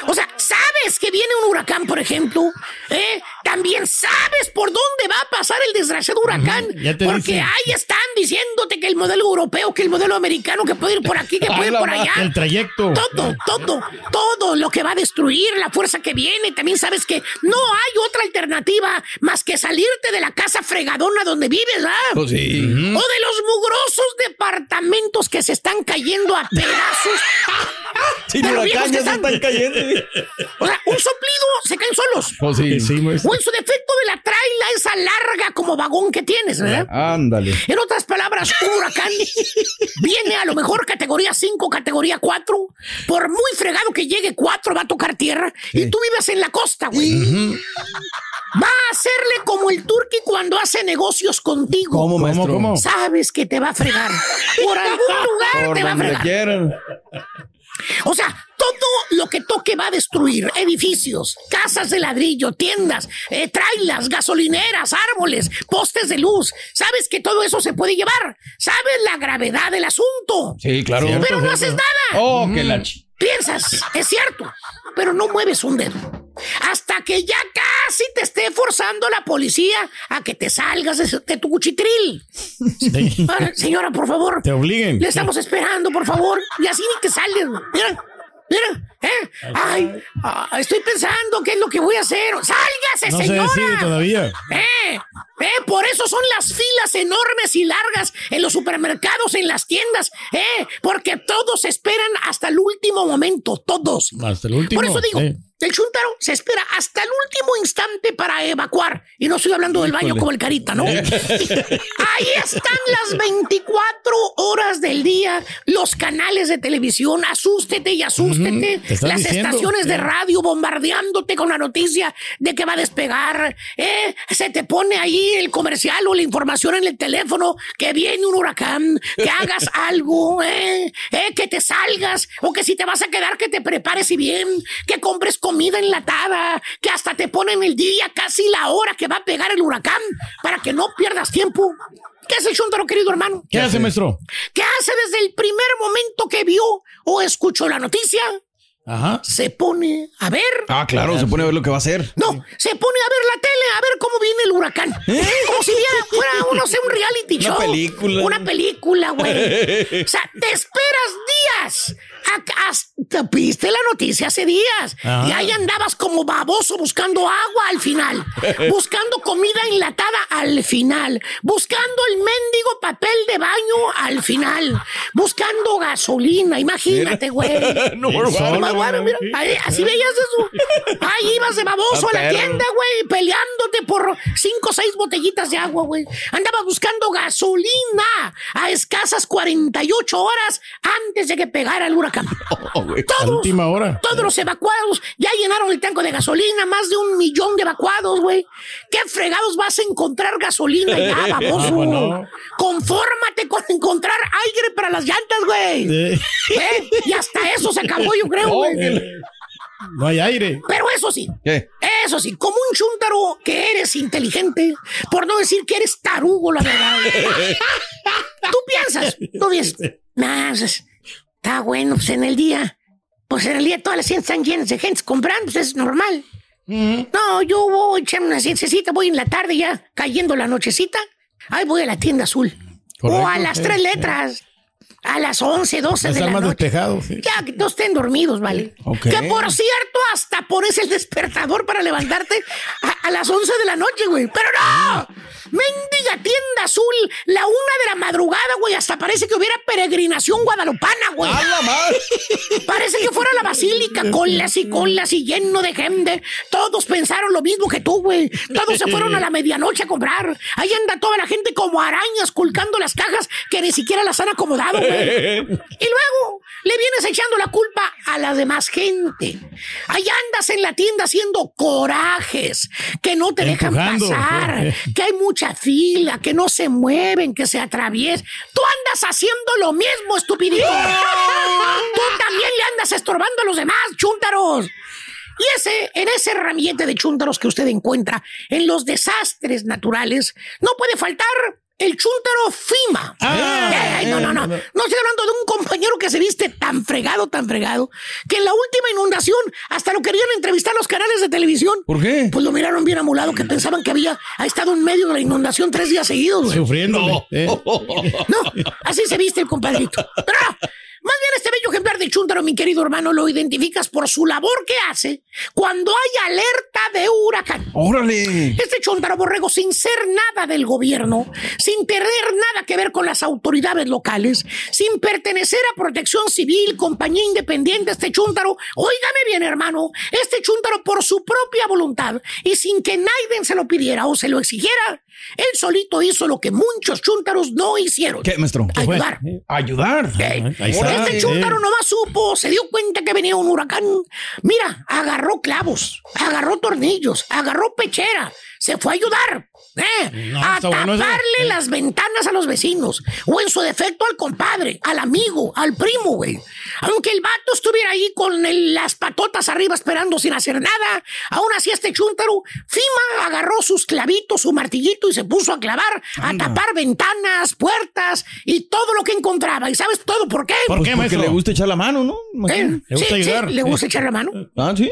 O sea, sabes que viene un huracán, por ejemplo. ¿eh? También sabes por dónde va a pasar el desgraciado huracán. Porque dicen. ahí están diciéndote que el modelo europeo, que el modelo americano, que puede ir por aquí, que puede ir por allá. El trayecto. Todo, todo, todo lo que va a destruir, la fuerza que viene. También sabes que no hay otra alternativa más que salirte de la casa fregadona donde vives, ¿ah? Pues sí. O de los mugrosos departamentos que se están cayendo a pedazos. Sin huracán ya se están cayendo. O sea, un soplido se caen solos. Pues sí. Sí, maestro. O en su defecto de la traila esa larga como vagón que tienes, ¿verdad? Ándale. En otras palabras, un huracán viene a lo mejor categoría 5, categoría 4. Por muy fregado que llegue 4 va a tocar tierra. Y tú vives en la costa, güey. Va a hacerle como el turqui cuando hace negocios contigo. ¿Cómo, maestro? cómo? Sabes que te va a fregar. Por algún [LAUGHS] lugar Por te va a fregar. quieran. O sea, todo lo que toque va a destruir. Edificios, casas de ladrillo, tiendas, eh, trailas, gasolineras, árboles, postes de luz. Sabes que todo eso se puede llevar. Sabes la gravedad del asunto. Sí, claro. Pero no haces nada. Oh, que la ch- Piensas, es cierto, pero no mueves un dedo. Hasta que ya casi te esté forzando la policía a que te salgas de, tu cuchitril. Sí. Ah, Señora, por favor. Te obliguen. Le estamos esperando, por favor. Y así ni te sales. Mira, mira, ¿eh? Ay, ah, estoy pensando qué es lo que voy a hacer. ¡Sálgase, No se señora! decide todavía. ¿Eh? ¿Eh? Por eso son las filas enormes y largas en los supermercados, en las tiendas. ¿Eh? Porque todos esperan hasta el último momento. Todos. Hasta el último. Por eso digo. El chuntaro se espera hasta el último instante para evacuar. Y no estoy hablando del baño como el carita, ¿no? [LAUGHS] Ahí están las 24 horas del día, los canales de televisión, asústete y asústete. Las diciendo. estaciones de radio bombardeándote con la noticia de que va a despegar. ¿eh? Se te pone ahí el comercial o la información en el teléfono que viene un huracán, que hagas [LAUGHS] algo, ¿eh? ¿eh? que te salgas o que si te vas a quedar que te prepares y bien, que compres comida comida enlatada, que hasta te ponen el día, casi la hora que va a pegar el huracán, para que no pierdas tiempo. ¿Qué hace Chuntaro, querido hermano? ¿Qué hace, maestro? ¿Qué hace desde el primer momento que vio o escuchó la noticia? Ajá. Se pone a ver. Ah, claro, se pone a ver lo que va a hacer. No, se pone a ver la tele, a ver cómo viene el huracán. Como si viera, fuera, no sé, un reality Una show. película. Una película, güey. [LAUGHS] O sea, te esperas días. A- hasta viste la noticia hace días. Ah. Y ahí andabas como baboso buscando agua al final. [LAUGHS] buscando comida enlatada al final. Buscando el mendigo papel de baño al final. Buscando gasolina. Imagínate, güey. [LAUGHS] No, bueno, mira, ahí- así veías eso. Ahí ibas de baboso a la perro. tienda, güey, peleándote por cinco o seis botellitas de agua, güey. Andabas buscando gasolina a escasas 48 horas antes de que pegara el huracán. [LAUGHS] A la última hora. Todos los evacuados ya llenaron el tanque de gasolina, más de un millón de evacuados, güey. ¿Qué fregados vas a encontrar gasolina ya, [LAUGHS] baboso? Ah, bueno. Confórmate con encontrar aire para las llantas, güey. [LAUGHS] ¿Eh? Y hasta eso se acabó, yo creo, güey. No hay aire. Pero eso sí, ¿Qué? eso sí, como un chúntaro que eres inteligente, por no decir que eres tarugo, la verdad. tú piensas, tú dices, "Nah, pues, está bueno, pues en el día, pues en el día todas las tiendas están llenas de gente comprando, pues es normal. No, yo voy a echarme una ciencecita, voy en la tarde ya, cayendo la nochecita, ahí voy a la tienda azul. o a las tres letras, a las 11, 12 de la más noche. despejado, sí. Ya, que no estén dormidos, ¿vale? Que por cierto, hasta pones el despertador para levantarte a, a las 11 de la noche, güey. ¡Pero no! Mendiga tienda azul, la una de la madrugada, güey. Hasta parece que hubiera peregrinación guadalupana, güey. ¡A la madre! [LAUGHS] Parece que fuera la basílica, colas y colas y lleno de gente. Todos pensaron lo mismo que tú, güey. Todos se fueron a la medianoche a comprar. Ahí anda toda la gente como arañas culcando las cajas que ni siquiera las han acomodado, güey. Y luego le vienes echando la culpa a la demás gente. Ahí andas en la tienda haciendo corajes, que no te dejan pasar, que hay mucha fila, que no se mueven, que se atraviesan. Tú andas haciendo lo mismo, estupidito. Tú también le andas estorbando a los demás, chúntaros. Y ese, en ese ramillete de chúntaros que usted encuentra en los desastres naturales, no puede faltar el chúntaro FIMA. Ay, no, no, no. No estoy hablando de un compañero que se viste tan fregado, tan fregado, que en la última inundación hasta lo querían entrevistar los canales de televisión. ¿Por qué? Pues lo miraron bien amulado, que pensaban que había ha estado en medio de la inundación tres días seguidos. Sufriendo. No, así se viste el compadrito. Pero no, más bien este bello ejemplar de Chuntaro, mi querido hermano, lo identificas por su labor que hace cuando hay alerta de huracán. ¡Órale! Este Chuntaro Borrego, sin ser nada del gobierno, sin tener nada que ver con las autoridades locales, sin pertenecer a protección civil, compañía independiente, este Chuntaro, óigame bien, hermano, este Chuntaro por su propia voluntad y sin que nadie se lo pidiera o se lo exigiera, él solito hizo lo que muchos Chuntaros no hicieron. ¿Qué, maestro? Ayudar. Ayudar. Ey, Ahí está. Este chuntaro nomás supo, se dio cuenta que venía un huracán. Mira, agarró clavos, agarró tornillos, agarró pechera, se fue a ayudar. ¿eh? No, a está bueno eso. taparle las ventanas a los vecinos, o en su defecto al compadre, al amigo, al primo, güey. Aunque el vato estuviera ahí con el- las patotas arriba esperando sin hacer nada, aún así este chúntaro, Fima agarró sus clavitos, su martillito y se puso a clavar, a tapar ventanas, puertas y todo lo que encontraba. ¿Y sabes todo por qué? ¿Por Pues qué, porque maestro? le gusta echar la mano, ¿no? ¿Eh? Le gusta Sí, sí, ayudar. le gusta echar la mano. Ah, sí.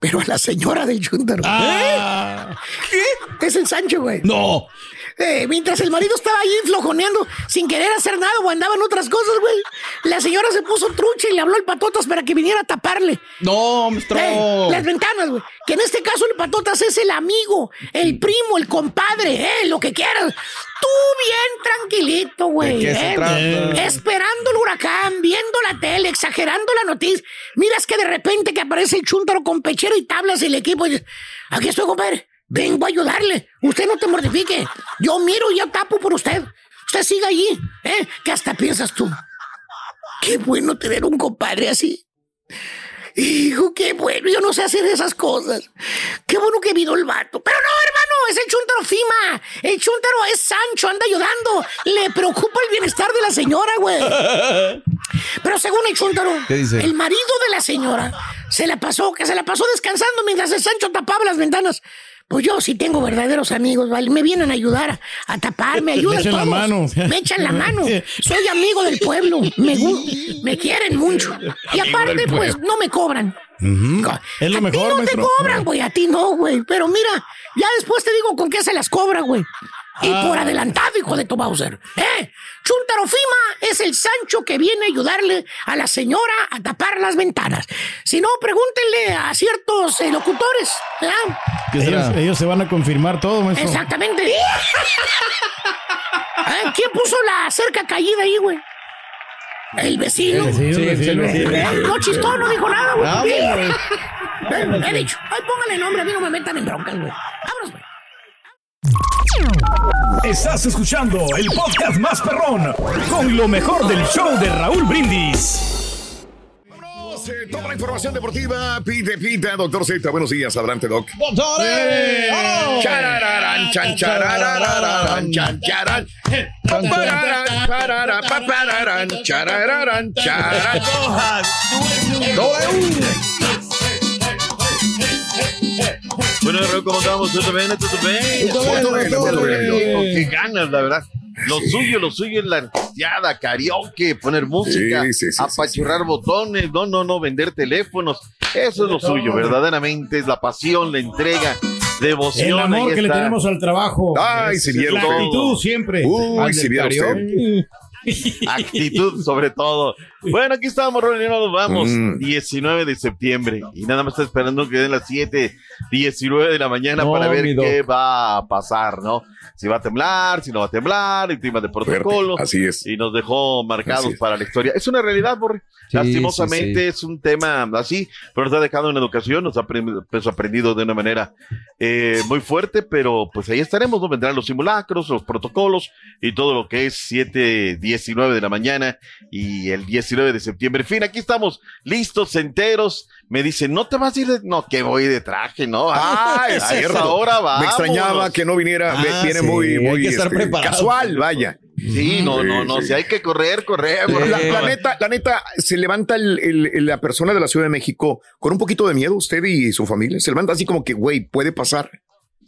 Pero a la señora del chúntaro. Ah. ¿Qué? Es el Sancho, güey. No. Eh, mientras el marido estaba ahí flojoneando sin querer hacer nada o andaba en otras cosas, güey. La señora se puso trucha y le habló al patotas para que viniera a taparle. No, maestro. Eh, las ventanas, güey. Que en este caso el patotas es el amigo, el primo, el compadre, eh, lo que quieras. Tú bien tranquilito, güey. ¿De qué se eh? Esperando el huracán, viendo la tele, exagerando la noticia. Miras que de repente que aparece el chúntaro con pechero y tablas y el equipo y dices, aquí estoy, compadre. Vengo a ayudarle. Usted no te mortifique. Yo miro y yo tapo por usted. Usted siga allí, ¿eh? Que hasta piensas tú. Qué bueno tener un compadre así. Hijo, qué bueno. Yo no sé hacer esas cosas. Qué bueno que vino el vato. Pero no, hermano, es el chúntaro Fima. El chúntaro es Sancho, anda ayudando. Le preocupa el bienestar de la señora, güey. [LAUGHS] Pero según el Chuntaro, el marido de la señora se la pasó, que se la pasó descansando mientras el Sancho tapaba las ventanas. Pues yo sí tengo verdaderos amigos, ¿vale? Me vienen a ayudar a tapar, [LAUGHS] me ayudan Me echan la mano. Me echan la mano. [LAUGHS] Soy amigo del pueblo. Me, me quieren mucho. [LAUGHS] Y aparte, pues, no me cobran. Es lo a ti no te cobran, güey. A ti no, güey. Pero mira, ya después te digo con qué se las cobra, güey. Y Ah. por adelantado, hijo de tu Bowser. ¿Eh? Chuntaro Fima es el Sancho que viene a ayudarle a la señora a tapar las ventanas. Si no, pregúntenle a ciertos eh, locutores. ¿verdad? Ellos, ellos se van a confirmar todo, maestro. Exactamente. [LAUGHS] ¿Eh? ¿Quién puso la cerca caída ahí, güey? El vecino. El vecino, el vecino. ¿Eh? No chistó, no dijo nada, güey. Ah, [LAUGHS] He dicho, ay, póngale nombre, a mí no me metan en broncas, güey. Vámonos, güey. Estás escuchando el podcast más perrón con lo mejor del show de Raúl Brindis. Eh, Toda la información deportiva, pite, pita, doctor Z. Buenos días, adelante, doc. ¡Doctores! ¡Oh! Chan, chan, charararán, Bueno, Raúl, ¿cómo estamos? ¿Todo bien? ¿Todo bien? Todo bien, todo bien. Con qué ganas, la verdad. Lo suyo, lo suyo es la artisteada, karaoke, poner música, Sí, sí, sí, sí, apachurrar botones, no, no, no, vender teléfonos. Eso es lo suyo, verdaderamente es la pasión, la entrega, devoción. El amor que le tenemos al trabajo. Ay, si La actitud siempre. Uy, si [LAUGHS] Actitud sobre todo. Bueno, aquí estamos, Ronnie, nos vamos. Mm. 19 de septiembre. Y nada más está esperando que den las 7, 19 de la mañana No, para ver qué va a pasar, ¿no? Si va a temblar, si no va a temblar, el clima de protocolo. Fuerte, así es. Y nos dejó marcados para la historia. Es una realidad, Borre. Sí, Lastimosamente sí, sí. es un tema así, pero nos ha dejado en educación, nos ha pues, aprendido de una manera eh, muy fuerte, pero pues ahí estaremos, ¿no? Vendrán los simulacros, los protocolos y todo lo que es 7, 19 de la mañana y el 19 de septiembre. En fin, aquí estamos listos, enteros. Me dicen, no te vas a ir de... No, que voy de traje, ¿no? Ah, es A cierto. esa hora Me extrañaba que no viniera. Ah, Viene sí, muy, hay muy que estar este, preparado. casual, vaya. Sí, no, no, no. Sí, Si hay que correr, corremos. La, la neta, la neta, se levanta el- el- el- la persona de la Ciudad de México con un poquito de miedo, usted y su familia. Se levanta así como que, güey, puede pasar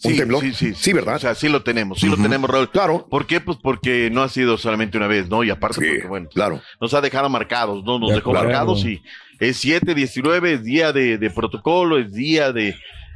un Sí, temblor. Sí, sí, Sí, ¿verdad? O sea, sí lo tenemos, sí Ujú. lo tenemos, Raúl. Claro. ¿Por qué? Pues porque no ha sido solamente una vez, ¿no? Y aparte, Sí, porque, bueno, claro. nos ha dejado marcados, ¿no? Nos De dejó acuerdo. marcados y es 7, 19, es día de, de protocolo, es día de,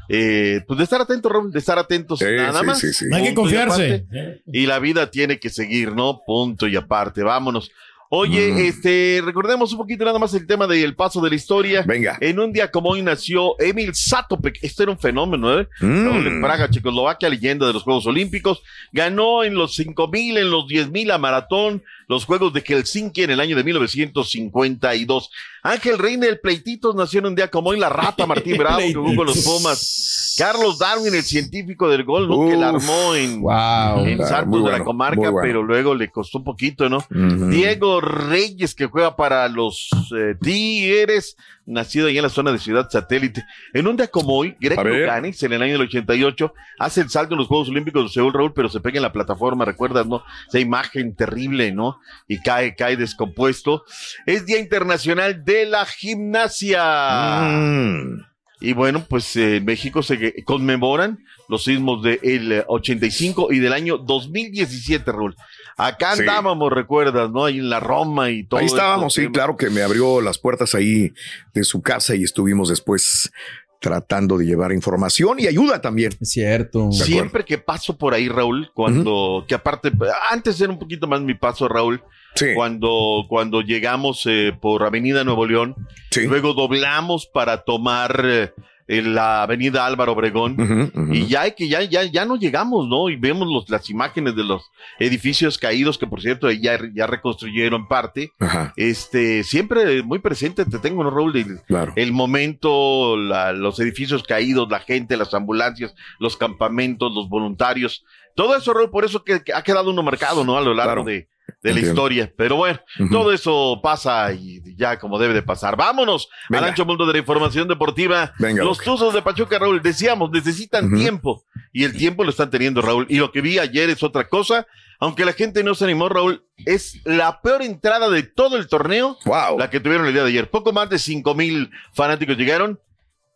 eh, pues de estar atentos, Raúl, de estar atentos, Sí, nada sí, más. sí, sí. No hay que y confiarse. aparte. Y la vida tiene que seguir, ¿no? Punto y aparte, vámonos. Oye, Mm. este, recordemos un poquito nada más el tema del paso de la historia. Venga. En un día como hoy nació Emil Satopek. Este era un fenómeno, ¿eh? Mm. Raúl en Praga, Checoslovaquia, leyenda de los Juegos Olímpicos. Ganó en los 5000, en los 10000 a maratón, los Juegos de Helsinki en el año de 1952. Ángel Reina del Pleititos nació en un día como hoy, la rata Martín [LAUGHS] Bravo, que jugó con los Pumas. Carlos Darwin, el científico del gol, ¿no? que la armó en, Wow. en de la comarca, bueno. pero luego le costó un poquito, ¿no? Diego Reyes, que juega para los eh, Tigres, nacido allá en la zona de Ciudad Satélite. En un día como hoy, Greg. Luganis, en el año del 88, hace el salto en los Juegos Olímpicos de Seúl, Raúl, pero se pega en la plataforma, ¿recuerdas, no? Esa imagen terrible, ¿no? Y cae, cae descompuesto. Es Día Internacional de la Gimnasia. Mm. Y bueno, pues eh, en México se conmemoran los sismos del 85 y del año 2017, Raúl. Acá Sí. andábamos, recuerdas, ¿no? Ahí en la Roma y todo. Ahí estábamos, sí, temas. claro que me abrió las puertas ahí de su casa y estuvimos después tratando de llevar información y ayuda también. Es cierto. Siempre que paso por ahí, Raúl, cuando, que aparte, antes era un poquito más mi paso, Raúl, Sí. cuando, cuando llegamos eh, por Avenida Nuevo León, Sí. luego doblamos para tomar eh, en la Avenida Álvaro Obregón, y ya que ya, ya, ya no llegamos, ¿no? Y vemos los, las imágenes de los edificios caídos, que por cierto ya, ya reconstruyeron parte. Ajá, Este, siempre muy presente te tengo, ¿no, Raúl? El, claro. el momento, la- los edificios caídos, la gente, las ambulancias, los campamentos, los voluntarios. Todo eso, Raúl, por eso que, que ha quedado uno marcado, ¿no? A lo largo Claro. de, de la historia. Pero bueno, todo eso pasa y ya como debe de pasar. Vámonos Venga. al ancho mundo de la información deportiva. Venga, Los Tuzos de Pachuca, Raúl, decíamos, necesitan tiempo y el tiempo lo están teniendo, Raúl. Y lo que vi ayer es otra cosa. Aunque la gente no se animó, Raúl, es la peor entrada de todo el torneo. La que tuvieron el día de ayer. Poco más de cinco mil fanáticos llegaron.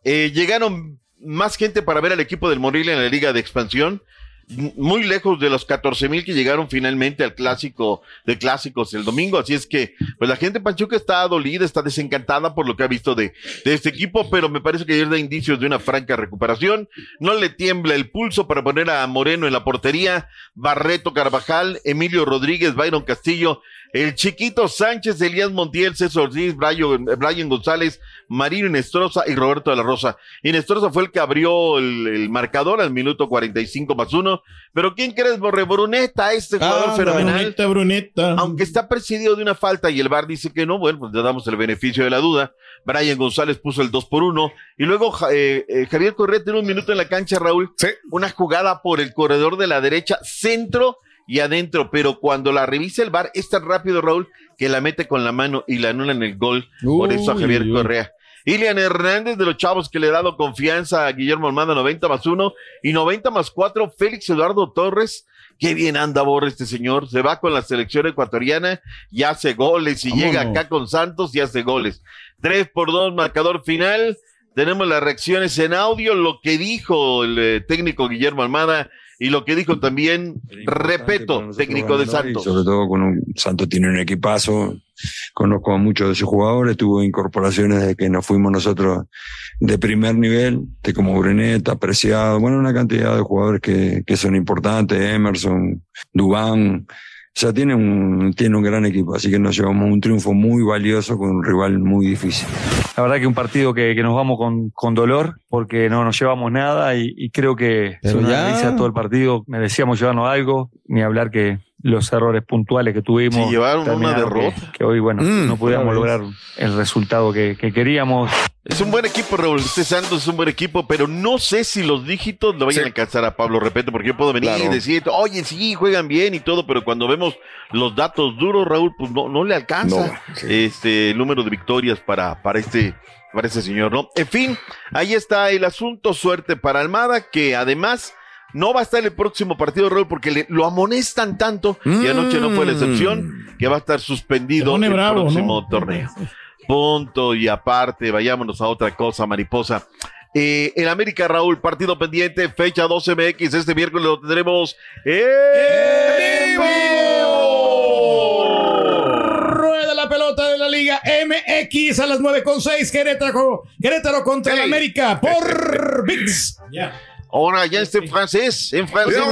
Eh, llegaron más gente para ver al equipo del Morelia en la Liga de Expansión. Muy lejos de los 14 mil que llegaron finalmente al clásico de clásicos el domingo. Así es que, pues la gente de Pachuca está dolida, está desencantada por lo que ha visto de, de este equipo, pero me parece que ayer da indicios de una franca recuperación. No le tiembla el pulso para poner a Moreno en la portería, Barreto Carvajal, Emilio Rodríguez, Byron Castillo, el chiquito Sánchez, Elías Montiel, César Ortiz, Brian, González, Marino Inestrosa y Roberto de la Rosa. Inestrosa fue el que abrió el, el marcador al minuto 45 más uno. Pero ¿quién crees, Borre? Bruneta, este jugador Ah, fenomenal. Bruneta, Bruneta. Aunque está presidido de una falta y el VAR dice que no, bueno, pues le damos el beneficio de la duda. Brian González puso el 2 por 1 y luego eh, eh, Javier Correa tiene un minuto en la cancha, Raúl. Una jugada por el corredor de la derecha, centro y adentro, pero cuando la revisa el VAR es tan rápido, Raúl, que la mete con la mano y la anula en el gol. por eso a Javier uy. Correa. Ilian Hernández de los chavos que le ha dado confianza a Guillermo Almada, 90 más 1 y 90 más 4, Félix Eduardo Torres. Qué bien anda Borre este señor. Se va con la selección ecuatoriana y hace goles y Vámonos. llega acá con Santos y hace goles. 3 por 2, marcador final. Tenemos las reacciones en audio, lo que dijo el eh, técnico Guillermo Almada y lo que dijo también, repeto, técnico de Santos. sobre todo con un Santos tiene un equipazo. Conozco a muchos de sus jugadores, tuvo incorporaciones de que nos fuimos nosotros de primer nivel, de como Bruneta, Preciado, bueno, una cantidad de jugadores que, que son importantes, Emerson, Dubán. O sea, tiene un, tiene un gran equipo, así que nos llevamos un triunfo muy valioso con un rival muy difícil. La verdad que un partido que, que nos vamos con, con dolor porque no nos llevamos nada y, y creo que si analiza todo el partido merecíamos llevarnos algo, ni hablar que los errores puntuales que tuvimos. Sí, llevaron una derrota. Que, que hoy, bueno, Mm, no vez. lograr el resultado que, que queríamos. Es un buen equipo, Raúl. Este Santos es un buen equipo, pero no sé si los dígitos lo vayan a alcanzar a Pablo Repeto, porque yo puedo venir Claro. y decir, oye, sí, juegan bien y todo, pero cuando vemos los datos duros, Raúl, pues no, no le alcanza No, sí. este el número de victorias para, para este para este señor, ¿no? En fin, ahí está el asunto, suerte para Almada, que además no va a estar el próximo partido, Raúl, porque le- lo amonestan tanto, y anoche no fue la excepción, que va a estar suspendido el bravo, próximo ¿no? torneo. Punto y aparte, vayámonos a otra cosa, mariposa. Eh, el América Raúl, partido pendiente, fecha 12 MX, este miércoles lo tendremos en Rueda la pelota de la Liga MX a las 9 con 6. Querétaro, Querétaro contra el. América por [LAUGHS] VIX. Ahora ya está en francés, en francés. El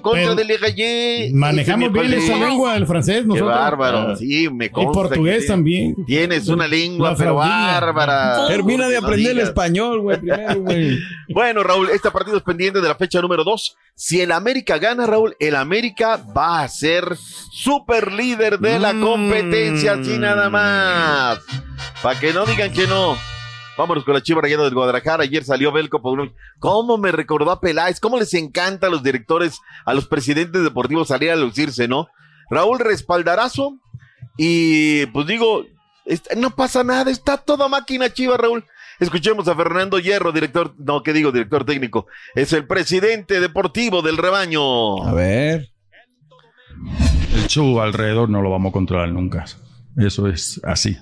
contra del. Manejamos bien esa lengua del francés Qué nosotros. bárbaro, Ah. sí, me Y consta. portugués que sí. también. Tienes una lengua, pero bárbara. Termina de aprender el español, güey, [LAUGHS] primero, güey. Bueno, Raúl, este partido es pendiente de la fecha número 2. Si el América gana, Raúl, el América va a ser super líder de la competencia, así nada más. Para que no digan que no. Vámonos con la chiva rayada del Guadalajara. Ayer salió Belco por un- ¿Cómo me recordó a Peláez? ¿Cómo les encanta a los directores, a los presidentes deportivos salir a lucirse, no? Raúl respaldarazo. Y pues digo, no pasa nada, está toda máquina chiva, Raúl. Escuchemos a Fernando Hierro, director, no, ¿qué digo? Director técnico. Es el presidente deportivo del rebaño. A ver. El show alrededor no lo vamos a controlar nunca. Eso es así.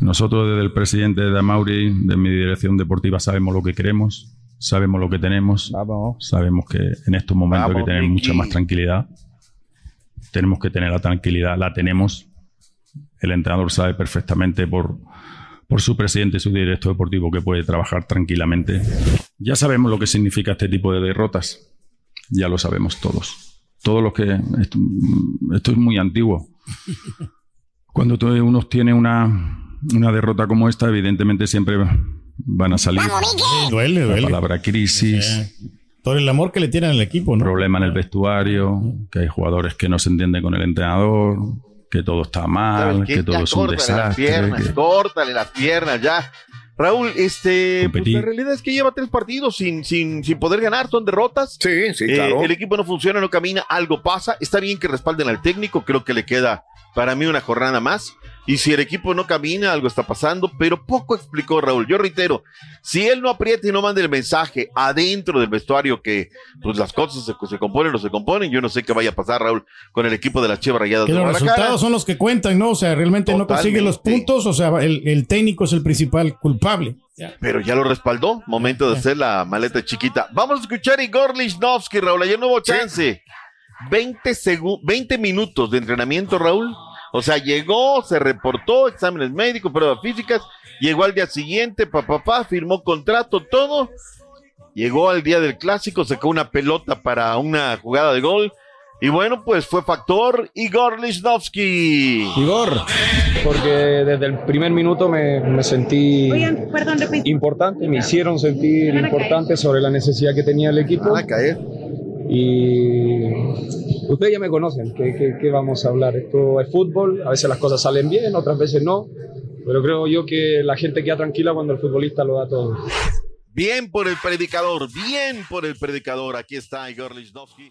Nosotros desde el presidente de Amauri, de mi dirección deportiva, sabemos lo que queremos, sabemos lo que tenemos, sabemos que en estos momentos hay Vamos, que tener Vicky. mucha más tranquilidad. Tenemos que tener la tranquilidad, la tenemos. El entrenador sabe perfectamente por, por su presidente y su director deportivo que puede trabajar tranquilamente. Ya sabemos lo que significa este tipo de derrotas. Ya lo sabemos todos. Todos los que... Esto, esto es muy antiguo. Cuando uno tiene una, una derrota como esta, evidentemente siempre van a salir Duele, la duele. palabra crisis, Por el amor que le tienen al equipo, ¿no? problema en el vestuario, que hay jugadores que no se entienden con el entrenador, que todo está mal, que todo Ya es un córtale las desastre. piernas, que- córtale las piernas, ya. Raúl, este, pues, la realidad es que lleva tres partidos sin, sin, sin poder ganar, son derrotas. Sí, sí, Eh, claro. el equipo no funciona, no camina, algo pasa. Está bien que respalden al técnico, creo que le queda para mí una jornada más. Y si el equipo no camina, algo está pasando, pero poco explicó Raúl. Yo reitero, si él no aprieta y no manda el mensaje adentro del vestuario que pues las cosas se, se componen o se componen, yo no sé qué vaya a pasar, Raúl, con el equipo de las Chivas Rayadas Que de los Guadalajara. resultados son los que cuentan, ¿no? O sea, realmente no consigue los puntos, o sea, el, el técnico es el principal culpable. Pero ya lo respaldó. Momento de hacer la maleta chiquita. Vamos a escuchar a Igor Lichnowsky, Raúl. Ayer no hubo chance. 20, segu- 20 minutos de entrenamiento, Raúl. O sea, llegó, se reportó, exámenes médicos, pruebas físicas. Llegó al día siguiente, papá, firmó contrato, todo. Llegó al día del clásico, sacó una pelota para una jugada de gol. Y bueno, pues fue factor Igor Lichnowsky. Igor. porque desde el primer minuto me, me sentí importante, me hicieron sentir importante sobre la necesidad que tenía el equipo. Y ustedes ya me conocen, ¿qué, qué, qué vamos a hablar? Esto es fútbol, a veces las cosas salen bien, otras veces no, pero creo yo que la gente queda tranquila cuando el futbolista lo da todo. Bien por el predicador, bien por el predicador. Aquí está Igor Lichnowsky.